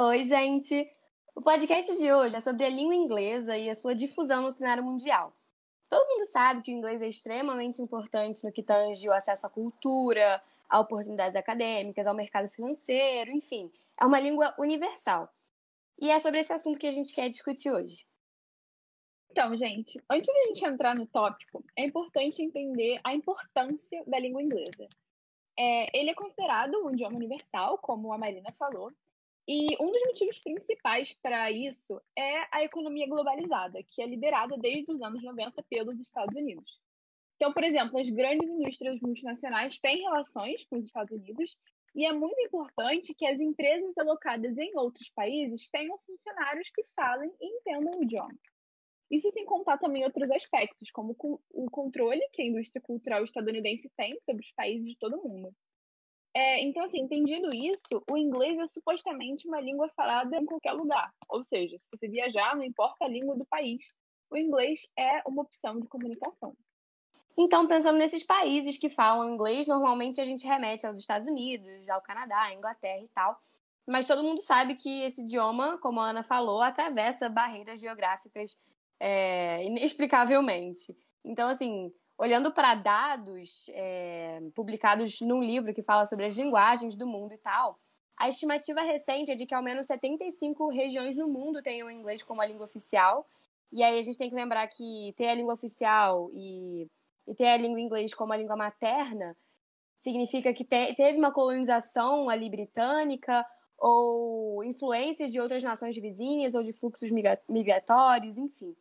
Oi, gente! O podcast de hoje é sobre a língua inglesa e a sua difusão no cenário mundial. Todo mundo sabe que o inglês é extremamente importante no que tange o acesso à cultura, a oportunidades acadêmicas, ao mercado financeiro, enfim, é uma língua universal. E é sobre esse assunto que a gente quer discutir hoje. Então, gente, antes de a gente entrar no tópico, é importante entender a importância da língua inglesa. É, ele é considerado um idioma universal, como a Marina falou, e um dos motivos principais para isso é a economia globalizada, que é liderada desde os anos 90 pelos Estados Unidos. Então, por exemplo, as grandes indústrias multinacionais têm relações com os Estados Unidos e é muito importante que as empresas alocadas em outros países tenham funcionários que falem e entendam o idioma. Isso sem contar também outros aspectos, como o controle que a indústria cultural estadunidense tem sobre os países de todo o mundo. É, então, assim, entendido isso, o inglês é supostamente uma língua falada em qualquer lugar. Ou seja, se você viajar, não importa a língua do país, o inglês é uma opção de comunicação. Então, pensando nesses países que falam inglês, normalmente a gente remete aos Estados Unidos, ao Canadá, à Inglaterra e tal. Mas todo mundo sabe que esse idioma, como a Ana falou, atravessa barreiras geográficas é, inexplicavelmente. Então, assim, olhando para dados é, publicados num livro que fala sobre as linguagens do mundo e tal, a estimativa recente é de que ao menos 75 regiões no mundo tenham o inglês como a língua oficial. E aí a gente tem que lembrar que ter a língua oficial e, e ter a língua inglês como a língua materna significa que te, teve uma colonização ali britânica ou influências de outras nações vizinhas ou de fluxos migratórios, enfim.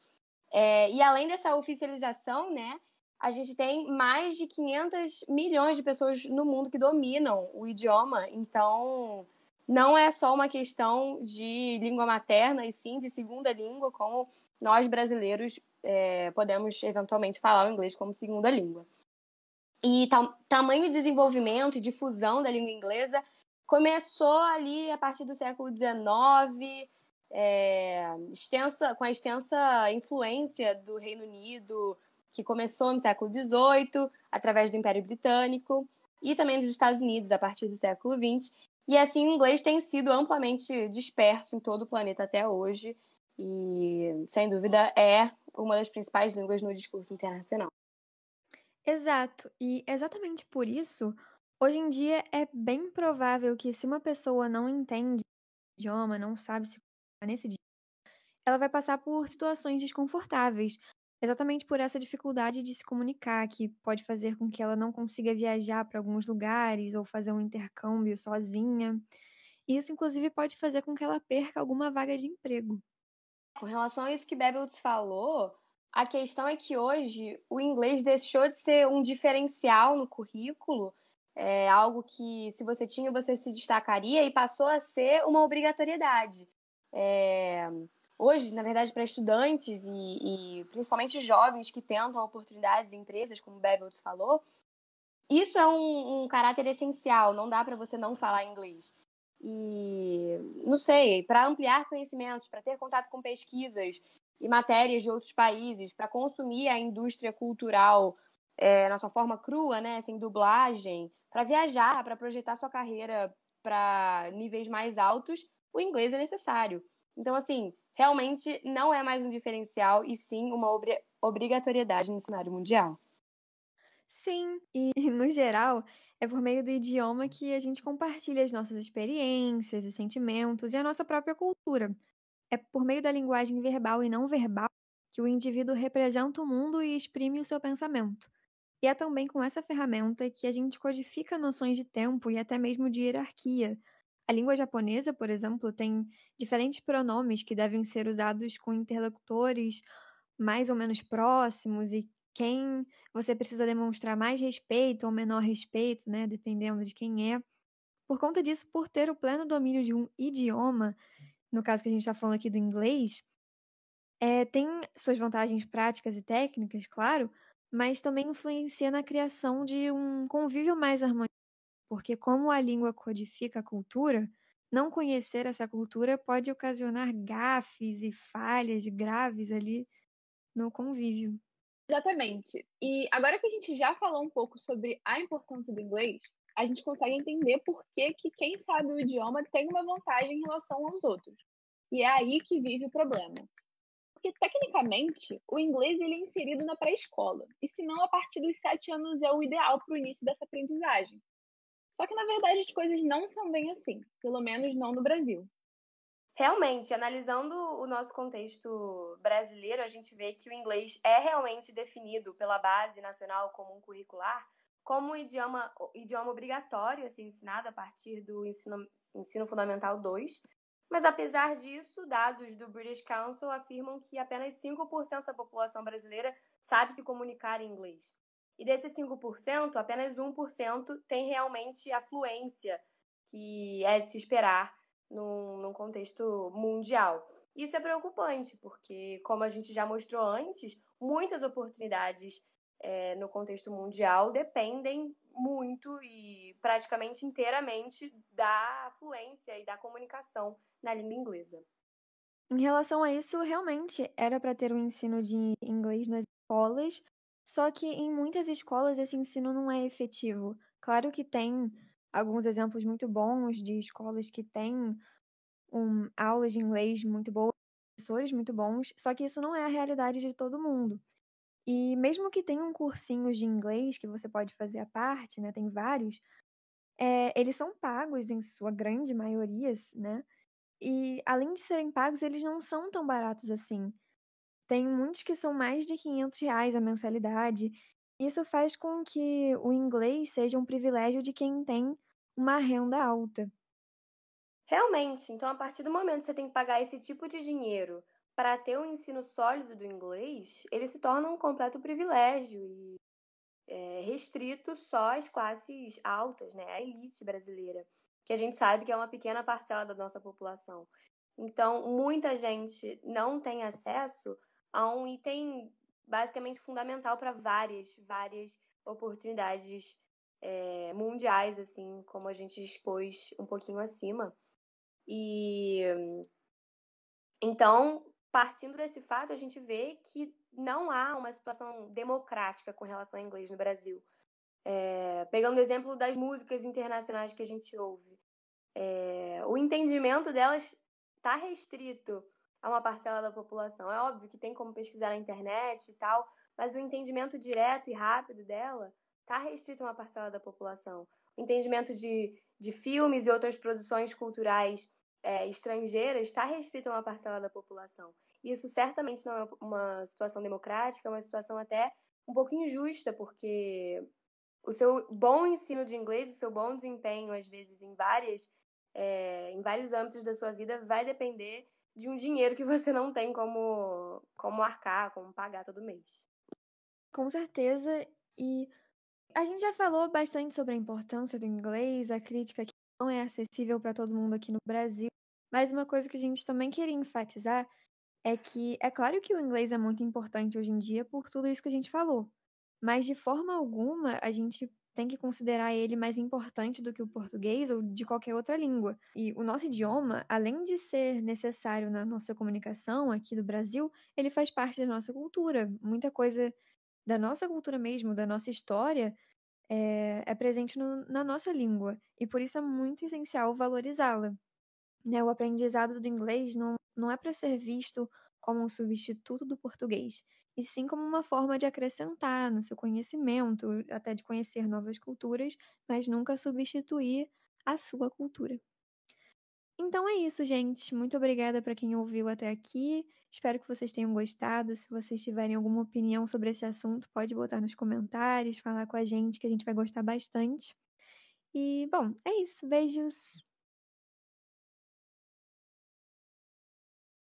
É, e além dessa oficialização, né, a gente tem mais de 500 milhões de pessoas no mundo que dominam o idioma. Então, não é só uma questão de língua materna, e sim de segunda língua, como nós brasileiros é, podemos eventualmente falar o inglês como segunda língua. E tam tamanho de desenvolvimento e difusão da língua inglesa começou ali a partir do século XIX, é, extensa, com a extensa influência do Reino Unido, que começou no século XVIII, através do Império Britânico, e também dos Estados Unidos, a partir do século XX. E assim, o inglês tem sido amplamente disperso em todo o planeta até hoje, e, sem dúvida, é uma das principais línguas no discurso internacional. Exato, e exatamente por isso, hoje em dia é bem provável que, se uma pessoa não entende o idioma, não sabe se nesse dia, ela vai passar por situações desconfortáveis, Exatamente por essa dificuldade de se comunicar, que pode fazer com que ela não consiga viajar para alguns lugares ou fazer um intercâmbio sozinha. Isso, inclusive, pode fazer com que ela perca alguma vaga de emprego. Com relação a isso que Bebels falou, a questão é que hoje o inglês deixou de ser um diferencial no currículo, é algo que, se você tinha, você se destacaria, e passou a ser uma obrigatoriedade. É hoje, na verdade, para estudantes e, e, principalmente jovens que tentam oportunidades em empresas, como o Bebels falou, isso é um, um caráter essencial, não dá para você não falar inglês. E, não sei, para ampliar conhecimentos, para ter contato com pesquisas e matérias de outros países, para consumir a indústria cultural é, na sua forma crua, né, sem dublagem, para viajar, para projetar sua carreira para níveis mais altos, o inglês é necessário. Então, assim, realmente não é mais um diferencial e sim uma obrigatoriedade no cenário mundial. Sim, e no geral, é por meio do idioma que a gente compartilha as nossas experiências, os sentimentos e a nossa própria cultura. É por meio da linguagem verbal e não verbal que o indivíduo representa o mundo e exprime o seu pensamento. E é também com essa ferramenta que a gente codifica noções de tempo e até mesmo de hierarquia, a língua japonesa, por exemplo, tem diferentes pronomes que devem ser usados com interlocutores mais ou menos próximos e quem você precisa demonstrar mais respeito ou menor respeito, né, dependendo de quem é. Por conta disso, por ter o pleno domínio de um idioma, no caso que a gente está falando aqui do inglês, é, tem suas vantagens práticas e técnicas, claro, mas também influencia na criação de um convívio mais harmonioso porque como a língua codifica a cultura, não conhecer essa cultura pode ocasionar gafes e falhas graves ali no convívio. Exatamente. E agora que a gente já falou um pouco sobre a importância do inglês, a gente consegue entender por que, que quem sabe o idioma tem uma vantagem em relação aos outros. E é aí que vive o problema. Porque, tecnicamente, o inglês ele é inserido na pré-escola. E se não, a partir dos sete anos é o ideal para o início dessa aprendizagem. Só que, na verdade, as coisas não são bem assim. Pelo menos não no Brasil. Realmente, analisando o nosso contexto brasileiro, a gente vê que o inglês é realmente definido pela Base Nacional Comum Curricular como um idioma, idioma obrigatório a ser ensinado a partir do ensino, ensino fundamental 2, mas apesar disso, dados do British Council afirmam que apenas 5% da população brasileira sabe se comunicar em inglês. E desses 5%, apenas 1% tem realmente a fluência que é de se esperar num, num contexto mundial. Isso é preocupante, porque, como a gente já mostrou antes, muitas oportunidades é, no contexto mundial dependem muito e praticamente inteiramente da fluência e da comunicação na língua inglesa. Em relação a isso, realmente era para ter um ensino de inglês nas escolas, só que em muitas escolas esse ensino não é efetivo. Claro que tem alguns exemplos muito bons de escolas que têm um, aulas de inglês muito boas, professores muito bons, só que isso não é a realidade de todo mundo. E mesmo que tenham cursinhos de inglês que você pode fazer à parte, né? Tem vários, é, eles são pagos em sua grande maioria, né? E além de serem pagos, eles não são tão baratos assim. Tem muitos que são mais de 500 reais a mensalidade. Isso faz com que o inglês seja um privilégio de quem tem uma renda alta. Realmente, então a partir do momento que você tem que pagar esse tipo de dinheiro para ter um ensino sólido do inglês, ele se torna um completo privilégio e é, restrito só às classes altas, né, a elite brasileira, que a gente sabe que é uma pequena parcela da nossa população. Então, muita gente não tem acesso a um item basicamente fundamental para várias, várias oportunidades é, mundiais, assim, como a gente expôs um pouquinho acima. E então, partindo desse fato, a gente vê que não há uma situação democrática com relação ao inglês no Brasil. É, pegando o exemplo das músicas internacionais que a gente ouve, é, o entendimento delas está restrito a uma parcela da população. É óbvio que tem como pesquisar na internet e tal, mas o entendimento direto e rápido dela está restrito a uma parcela da população. O entendimento de, de filmes e outras produções culturais é, estrangeiras está restrito a uma parcela da população. Isso certamente não é uma situação democrática, é uma situação até um pouco injusta, porque o seu bom ensino de inglês, o seu bom desempenho, às vezes, em várias é, em vários âmbitos da sua vida, vai depender de um dinheiro que você não tem como, como arcar, como pagar todo mês. Com certeza. E a gente já falou bastante sobre a importância do inglês, a crítica que não é acessível para todo mundo aqui no Brasil. Mas uma coisa que a gente também queria enfatizar é que é claro que o inglês é muito importante hoje em dia por tudo isso que a gente falou, mas de forma alguma a gente tem que considerar ele mais importante do que o português ou de qualquer outra língua. E o nosso idioma, além de ser necessário na nossa comunicação aqui do Brasil, ele faz parte da nossa cultura. Muita coisa da nossa cultura mesmo, da nossa história, é, é presente no, na nossa língua. E por isso é muito essencial valorizá-la. Né? O aprendizado do inglês não, não é para ser visto como um substituto do português, e sim como uma forma de acrescentar no seu conhecimento, até de conhecer novas culturas, mas nunca substituir a sua cultura. Então é isso, gente. Muito obrigada para quem ouviu até aqui. Espero que vocês tenham gostado. Se vocês tiverem alguma opinião sobre esse assunto, pode botar nos comentários, falar com a gente, que a gente vai gostar bastante. E, bom, é isso. Beijos!